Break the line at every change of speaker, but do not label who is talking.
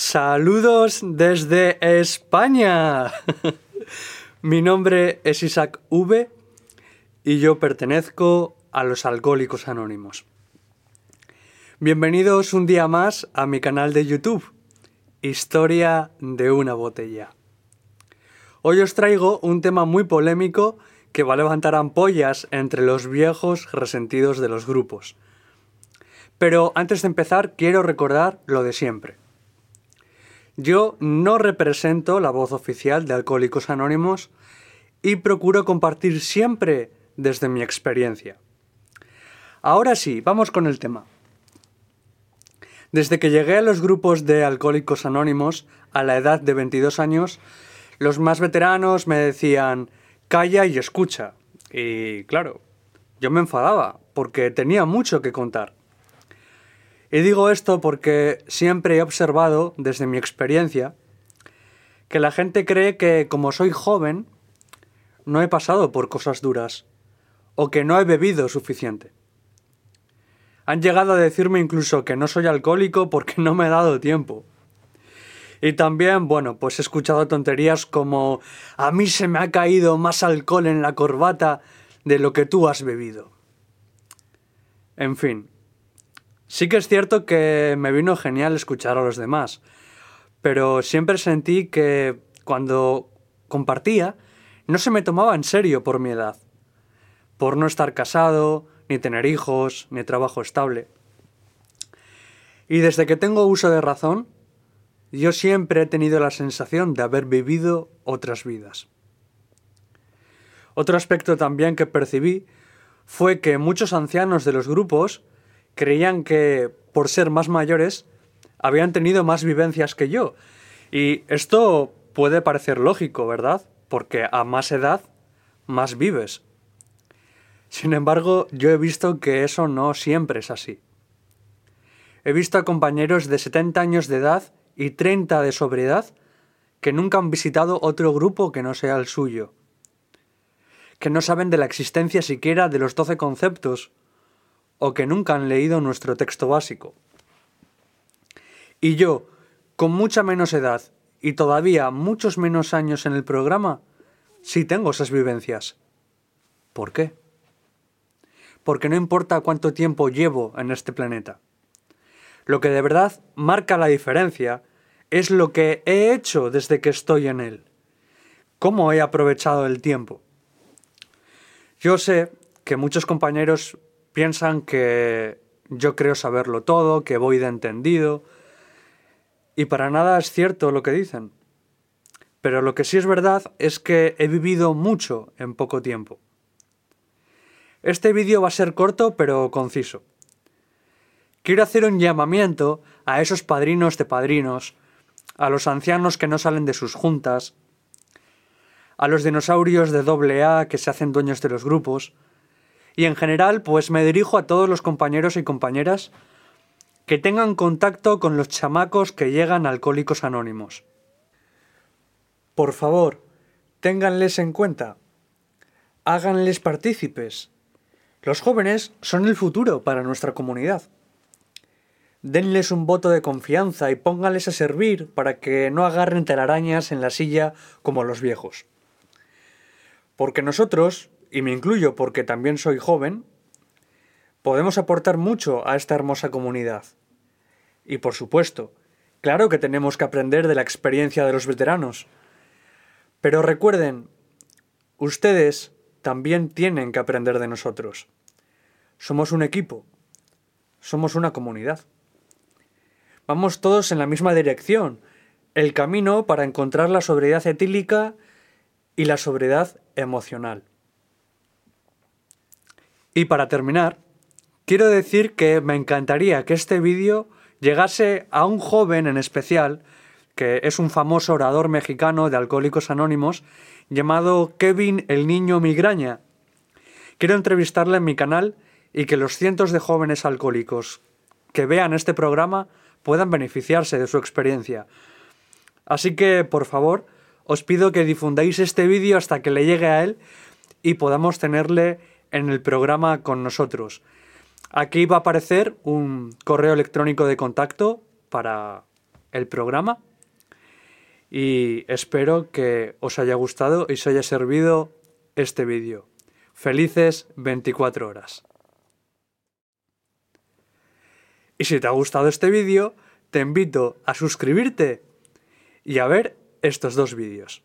Saludos desde España. Mi nombre es Isaac V y yo pertenezco a los Alcohólicos Anónimos. Bienvenidos un día más a mi canal de YouTube, Historia de una botella. Hoy os traigo un tema muy polémico que va a levantar ampollas entre los viejos resentidos de los grupos. Pero antes de empezar quiero recordar lo de siempre. Yo no represento la voz oficial de Alcohólicos Anónimos y procuro compartir siempre desde mi experiencia. Ahora sí, vamos con el tema. Desde que llegué a los grupos de Alcohólicos Anónimos a la edad de 22 años, los más veteranos me decían, calla y escucha. Y claro, yo me enfadaba porque tenía mucho que contar. Y digo esto porque siempre he observado, desde mi experiencia, que la gente cree que como soy joven, no he pasado por cosas duras o que no he bebido suficiente. Han llegado a decirme incluso que no soy alcohólico porque no me he dado tiempo. Y también, bueno, pues he escuchado tonterías como a mí se me ha caído más alcohol en la corbata de lo que tú has bebido. En fin, Sí que es cierto que me vino genial escuchar a los demás, pero siempre sentí que cuando compartía no se me tomaba en serio por mi edad, por no estar casado, ni tener hijos, ni trabajo estable. Y desde que tengo uso de razón, yo siempre he tenido la sensación de haber vivido otras vidas. Otro aspecto también que percibí fue que muchos ancianos de los grupos creían que por ser más mayores habían tenido más vivencias que yo. Y esto puede parecer lógico, ¿verdad? Porque a más edad, más vives. Sin embargo, yo he visto que eso no siempre es así. He visto a compañeros de 70 años de edad y 30 de sobriedad que nunca han visitado otro grupo que no sea el suyo, que no saben de la existencia siquiera de los doce conceptos o que nunca han leído nuestro texto básico. Y yo, con mucha menos edad y todavía muchos menos años en el programa, sí tengo esas vivencias. ¿Por qué? Porque no importa cuánto tiempo llevo en este planeta. Lo que de verdad marca la diferencia es lo que he hecho desde que estoy en él. Cómo he aprovechado el tiempo. Yo sé que muchos compañeros Piensan que yo creo saberlo todo, que voy de entendido. Y para nada es cierto lo que dicen. Pero lo que sí es verdad es que he vivido mucho en poco tiempo. Este vídeo va a ser corto pero conciso. Quiero hacer un llamamiento a esos padrinos de padrinos, a los ancianos que no salen de sus juntas, a los dinosaurios de doble A que se hacen dueños de los grupos, y en general, pues me dirijo a todos los compañeros y compañeras que tengan contacto con los chamacos que llegan Alcohólicos Anónimos. Por favor, ténganles en cuenta. Háganles partícipes. Los jóvenes son el futuro para nuestra comunidad. Denles un voto de confianza y pónganles a servir para que no agarren telarañas en la silla como los viejos. Porque nosotros, y me incluyo porque también soy joven, podemos aportar mucho a esta hermosa comunidad. Y por supuesto, claro que tenemos que aprender de la experiencia de los veteranos. Pero recuerden, ustedes también tienen que aprender de nosotros. Somos un equipo, somos una comunidad. Vamos todos en la misma dirección, el camino para encontrar la sobriedad etílica y la sobriedad emocional. Y para terminar, quiero decir que me encantaría que este vídeo llegase a un joven en especial, que es un famoso orador mexicano de Alcohólicos Anónimos, llamado Kevin el Niño Migraña. Quiero entrevistarle en mi canal y que los cientos de jóvenes alcohólicos que vean este programa puedan beneficiarse de su experiencia. Así que, por favor, os pido que difundáis este vídeo hasta que le llegue a él y podamos tenerle en el programa con nosotros. Aquí va a aparecer un correo electrónico de contacto para el programa y espero que os haya gustado y os haya servido este vídeo. Felices 24 horas. Y si te ha gustado este vídeo, te invito a suscribirte y a ver estos dos vídeos.